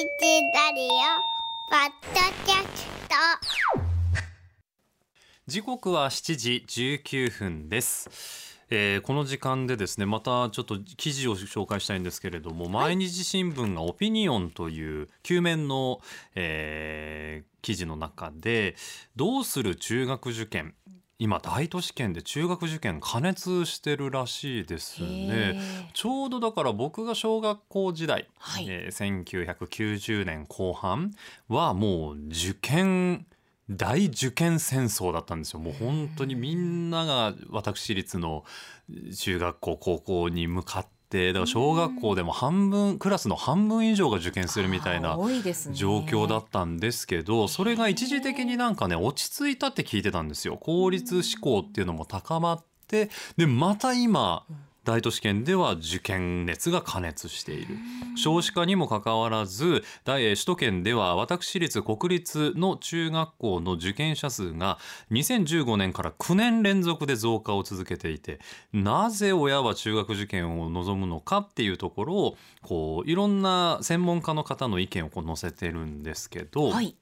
ラリオポッドキャスト時刻は7時19分です。えーこの時間でですねまたちょっと記事を紹介したいんですけれども、毎日新聞がオピニオンという旧面の、えー記事の中でどうする中学受験今大都市圏で中学受験加熱してるらしいですね。ちょうどだから僕が小学校時代、はい。えー1990年後半はもう受験大受験戦争だったんですよ。もう本当にみんなが私立の中学校高校に向かってだから小学校でも半分クラスの半分以上が受験するみたいな多いですね。状況だったんですけどそれが一時的になんかね落ち着いたって聞いてたんですよ。効率志向っていうのも高まってでまた今大都市圏では受験熱が加熱している。少子化にもかかわらず首都圏では私立国立の中学校の受験者数が2015年から9年連続で増加を続けていてなぜ親は中学受験を望むのかっていうところをこういろんな専門家の方の意見をこう載せてるんですけど、はい。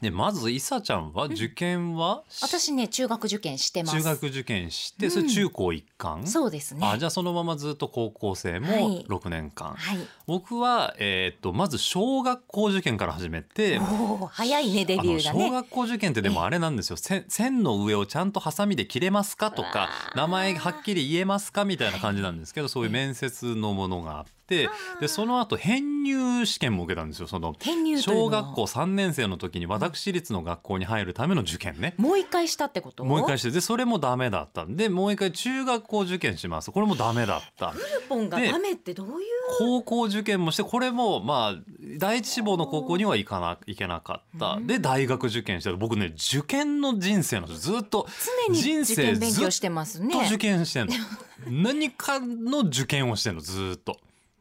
でまずいさちゃんは受験は、私ね中学受験してます。中学受験してそれ中高一貫、そうですね。あじゃあそのままずっと高校生もはい。6年間、はい。僕は、えーっとまず小学校受験から始めておお早いねデビューが小ね学校受験ってでもあれなんですよ。線線の上をちゃんとハサミで切れますかとかわー。名前はっきり言えますかみたいな感じなんですけどそういう面接のものがあってでその後編入試験も受けたんですよその。小学校3年生の時に私立の学校に入るための受験ね。もう一回したってこと？もう一回してでそれもダメだった。んでもう一回中学校受験します。これもダメだった。クーポンがでダメってどういう？高校受験もしてこれもまあ第一志望の高校には行かないけなかった。で大学受験して僕ね受験の人生なんですずっと常に人生受験勉強してますね。ずっと受験してんの。何かの受験をしてんのずっと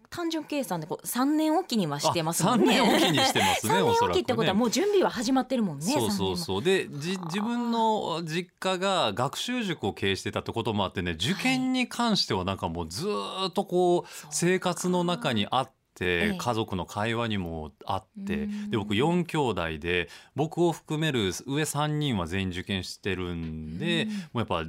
単純計算でこう三年おきにはしてますあ3もんね。年おきにしてますね 三年おきってことはもう準備は始まってるもんねそうそうそう。でじ自分の実家が学習塾を経営してたってこともあってね受験に関してはなんかもうずーっとこう生活の中にあって。ええ。家族の会話にもあってうん。で僕4兄弟で僕を含める上3人は全員受験してるんでうん。もうやっぱ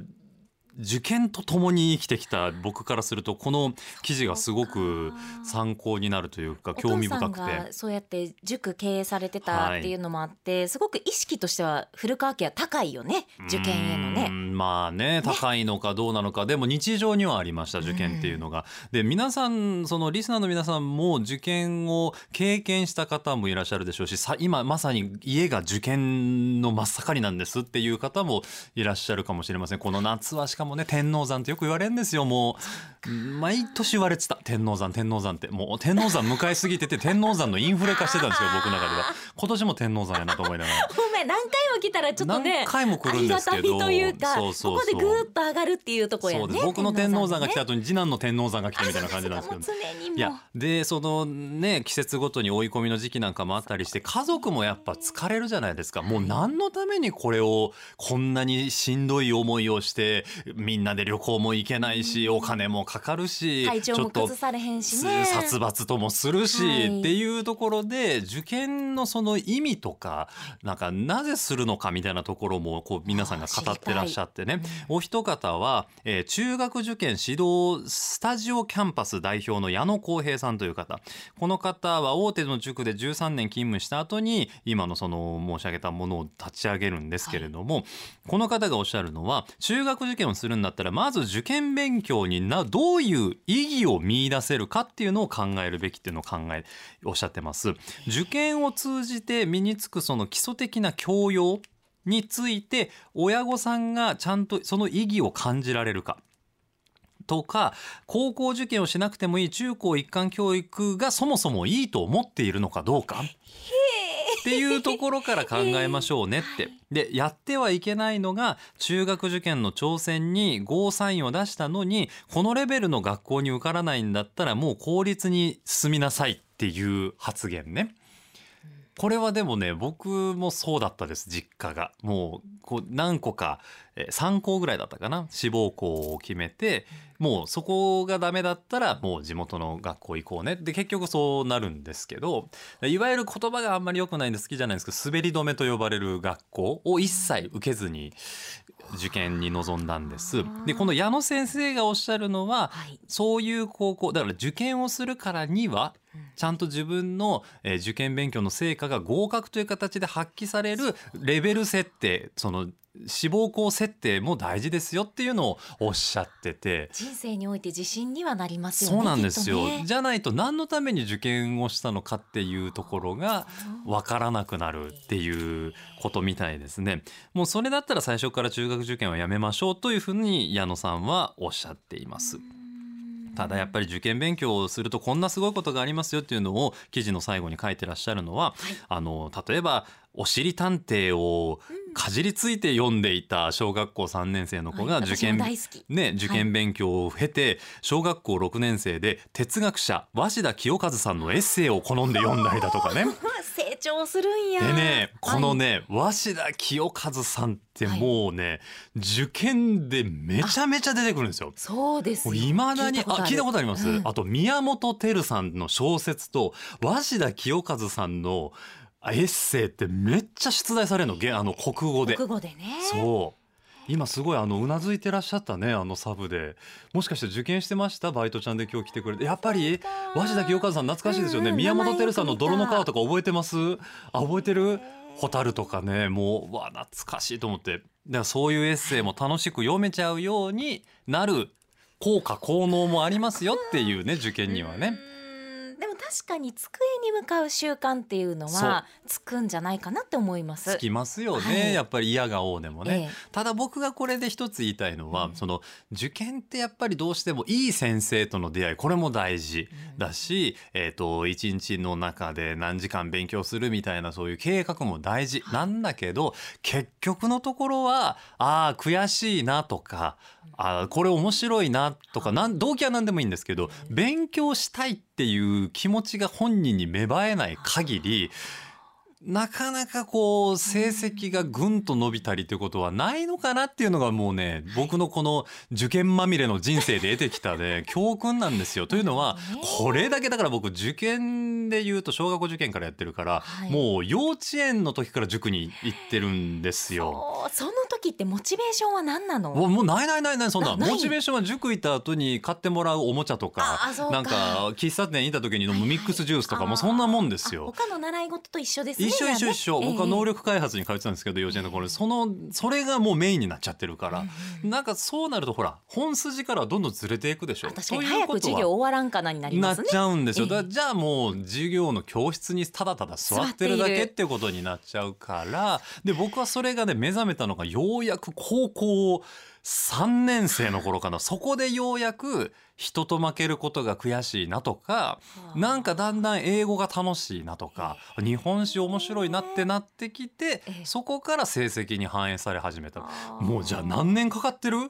受験とともに生きてきた僕からするとこの記事がすごく参考になるというか興味深くお父さんがて。そうやって塾経営されてたっていうのもあって、すごく意識としては古川家は高いよね受験へのね。んまあね高いのかどうなのかでも日常にはありました受験っていうのが。で皆さんそのリスナーの皆さんも受験を経験した方もいらっしゃるでしょうしさ今まさに家が受験の真っ盛りなんですっていう方もいらっしゃるかもしれません。この夏はしかもね天王山ってよく言われるんですよもう。毎年言われてた天王山天王山って。もう天王山迎えすぎてて天王山のインフレ化してたんですよ 僕の中では。今年も天王山やなと思いながら。ごめん何回も来たらちょっとね何回も来るんですけど。というかそうそうここでぐーっと上がるっていうところやね僕の天王山が来たね後に次男の天王山が来たみたいな感じなんですけど。いやでそのね季節ごとに追い込みの時期なんかもあったりして家族もやっぱ疲れるじゃないですか。もう何のためにこれをこんなにしんどい思いをしてみんなで旅行も行けないしお金もかかるし体調もちょっと崩されへんしね。殺伐ともするし、はい。っていうところで受験のその意味とかなんかなぜするのかみたいなところもこう皆さんが語ってらっしゃってね。お一方は、えー中学受験指導スタジオキャンパス代表の矢野康平さんという方。この方は大手の塾で13年勤務した後に今のその申し上げたものを立ち上げるんですけれども、この方がおっしゃるのは中学受験をするんだったらまず受験勉強になどどういう意義を見出せるかっていうのを考えるべきっていうのを考えおっしゃってます。受験を通じて身につくその基礎的な教養について親御さんがちゃんとその意義を感じられるか。とか高校受験をしなくてもいい中高一貫教育がそもそもいいと思っているのかどうかっていうところから考えましょうねって。でやってはいけないのが中学受験の挑戦にゴーサインを出したのにこのレベルの学校に受からないんだったらもう公立に進みなさいっていう発言ね。これはでもね僕もそうだったです実家がもうこう何個か、えー3校ぐらいだったかな？志望校を決めてもうそこがダメだったらもう地元の学校行こうね。で結局そうなるんですけどいわゆる言葉があんまり良くないんで好きじゃないんですけど滑り止めと呼ばれる学校を一切受けずに受験に臨んだんです。でこの矢野先生がおっしゃるのははい。そういう高校だから受験をするからにはちゃんと自分の、えー受験勉強の成果が合格という形で発揮されるレベル設定その志望校設定も大事ですよっていうのをおっしゃってて。人生において自信にはなりますよねそうなんですよ、ね。じゃないと何のために受験をしたのかっていうところが分からなくなるっていうことみたいですね。もうそれだったら最初から中学受験はやめましょうというふうに矢野さんはおっしゃっています。ただやっぱり受験勉強をするとこんなすごいことがありますよっていうのを記事の最後に書いてらっしゃるのは、あの例えばおしり探偵をかじりついて読んでいた小学校3年生の子がはい。受験、私も大好き。ね、受験勉強を経て小学校6年生で哲学者鷲田清和さんのエッセイを好んで読んだりだとかね。成長するんや。でねこのね鷲田清和さんってもうね、受験でめちゃめちゃ出てくるんですよ。そうですよ。いまだにあ聞いたことあります、うん。あと宮本照さんの小説と鷲田清和さんのエッセイってめっちゃ出題されるの？げあの国語で。国語でね。そう。今すごいあのうなずいてらっしゃったねあのサブで。もしかして受験してました？バイトちゃんで今日来てくれて。やっぱり鷲田清和さん懐かしいですよね、うんうん宮本照さんの「名前よく見た。泥の川」とか覚えてます？あ覚えてる？蛍とかねもううわ懐かしいと思って。だからそういうエッセイも楽しく読めちゃうようになる効果効能もありますよっていうね受験にはね。確かに机に向かう習慣っていうのはつくんじゃないかなって思います。つきますよね、はい。やっぱり嫌が王でもね、ええ。ただ僕がこれで一つ言いたいのは、うん。その受験ってやっぱりどうしてもいい先生との出会いこれも大事だし、えー、と一日の中で何時間勉強するみたいなそういう計画も大事。なんだけど結局のところはああ悔しいなとかあーこれ面白いなとかなん動機は何でもいいんですけど勉強したいっていう気気持ちが本人に芽生えない限りなかなかこう成績がぐんと伸びたりということはないのかなっていうのがもうね僕のこの受験まみれの人生で得てきたね 教訓なんですよ。というのはこれだけだから僕受験で言うと小学校受験からやってるから、はい。もう幼稚園の時から塾に行ってるんですよ。その時ってモチベーションは何なの？もうないないないないそんな。モチベーションは塾行った後に買ってもらうおもちゃとかなんか喫茶店行った時に飲むミックスジュースとかもうそんなもんですあよ。他の習い事と一緒ですね一緒一緒一緒、僕は能力開発に通ってたんですけど幼稚園の頃。そのそれがもうメインになっちゃってるから、なんかそうなるとほら本筋からはどんどんずれていくでしょ。あ確かに。早く授業終わらんかなになりますね。なっちゃうんですよ、ええだじゃあもう授業の教室にただただ座ってるだけってことになっちゃうから。で僕はそれがね目覚めたのがようやく高校3年生の頃かな。そこでようやく人と負けることが悔しいなとかなんかだんだん英語が楽しいなとか日本史面白いなってなってきてええ。そこから成績に反映され始めた。もうじゃあ何年かかってる？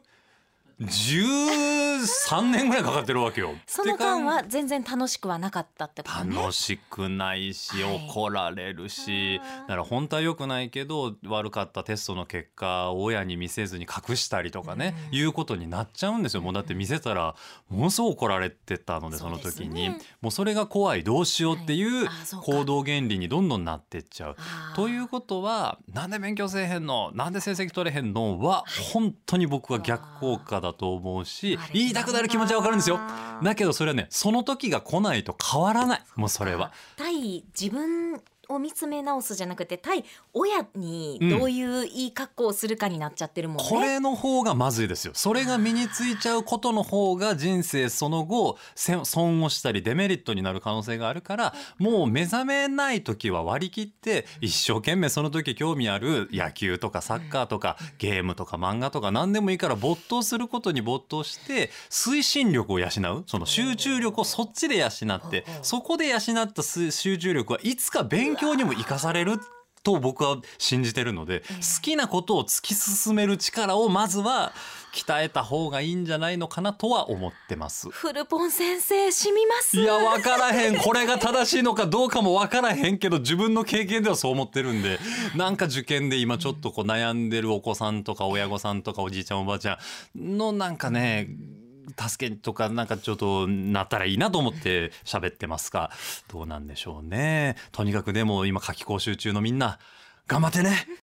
13年ぐらいかかってるわけよ。その間は全然楽しくはなかったってことね。楽しくないしはい。怒られるし、あー。だから本当は良くないけど悪かったテストの結果を親に見せずに隠したりとかね、うん。いうことになっちゃうんですよ。もうだって見せたらものすごく怒られてたのでその時に、ねもうそれが怖いどうしようっていう行動原理にどんどんなってっちゃう。ということはなんで勉強せえへんのなんで成績取れへんのは本当に僕は逆効果だと思うし言いたくなる気持ちはわかるんですよ。だけどそれはねその時が来ないと変わらないもうそれは。対自分を見つめ直すじゃなくて対親にどういういい格好をするかになっちゃってるもんね。これの方がまずいですよ。それが身についちゃうことの方が人生その後せ損をしたりデメリットになる可能性があるからもう目覚めない時は割り切って一生懸命その時興味ある野球とかサッカーとかゲームとか漫画とか何でもいいから没頭することに没頭して推進力を養う。その集中力をそっちで養ってそこで養ったす集中力はいつか勉強にも生かされると僕は信じてるので好きなことを突き進める力をまずは鍛えた方がいいんじゃないのかなとは思ってます。フルポン先生染みます。いや分からへんこれが正しいのかどうかも分からへんけど自分の経験ではそう思ってるんでなんか受験で今ちょっとこう悩んでるお子さんとか親御さんとかおじいちゃんおばあちゃんのなんかね助けとかなんかちょっとなったらいいなと思って喋ってますがどうなんでしょうね。とにかくでも今夏期講習中のみんな頑張ってね。